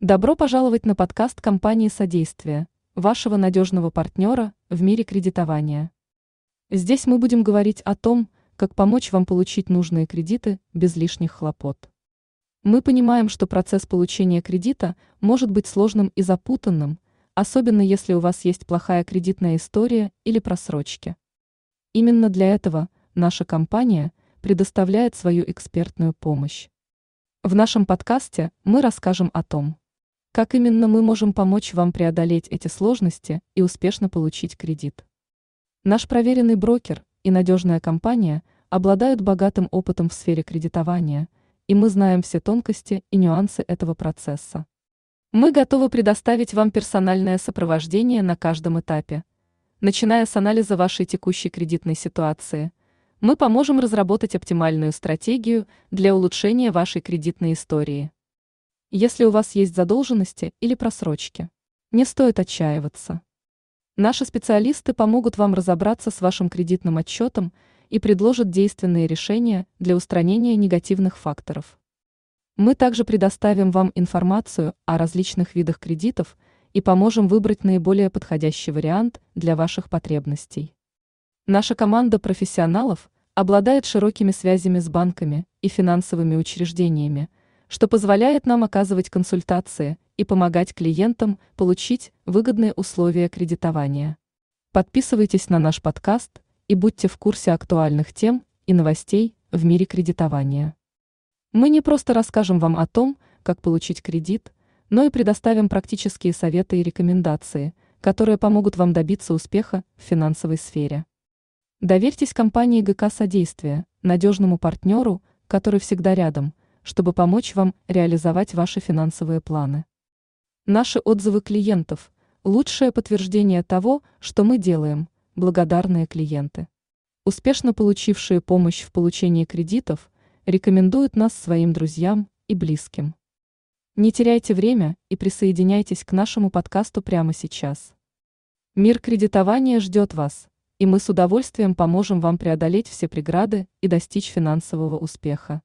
Добро пожаловать на подкаст компании «Содействие», вашего надежного партнера в мире кредитования. Здесь мы будем говорить о том, как помочь вам получить нужные кредиты без лишних хлопот. Мы понимаем, что процесс получения кредита может быть сложным и запутанным, особенно если у вас есть плохая кредитная история или просрочки. Именно для этого наша компания предоставляет свою экспертную помощь. В нашем подкасте мы расскажем о том, как именно мы можем помочь вам преодолеть эти сложности и успешно получить кредит. Наш проверенный брокер и надежная компания обладают богатым опытом в сфере кредитования, и мы знаем все тонкости и нюансы этого процесса. Мы готовы предоставить вам персональное сопровождение на каждом этапе. Начиная с анализа вашей текущей кредитной ситуации, мы поможем разработать оптимальную стратегию для улучшения вашей кредитной истории. Если у вас есть задолженности или просрочки, не стоит отчаиваться. Наши специалисты помогут вам разобраться с вашим кредитным отчетом и предложат действенные решения для устранения негативных факторов. Мы также предоставим вам информацию о различных видах кредитов и поможем выбрать наиболее подходящий вариант для ваших потребностей. Наша команда профессионалов обладает широкими связями с банками и финансовыми учреждениями – что позволяет нам оказывать консультации и помогать клиентам получить выгодные условия кредитования. Подписывайтесь на наш подкаст и будьте в курсе актуальных тем и новостей в мире кредитования. Мы не просто расскажем вам о том, как получить кредит, но и предоставим практические советы и рекомендации, которые помогут вам добиться успеха в финансовой сфере. Доверьтесь компании ГК «Содействие», надежному партнеру, который всегда рядом – чтобы помочь вам реализовать ваши финансовые планы. Наши отзывы клиентов – лучшее подтверждение того, что мы делаем, благодарные клиенты. Успешно получившие помощь в получении кредитов рекомендуют нас своим друзьям и близким. Не теряйте время и присоединяйтесь к нашему подкасту прямо сейчас. Мир кредитования ждет вас, и мы с удовольствием поможем вам преодолеть все преграды и достичь финансового успеха.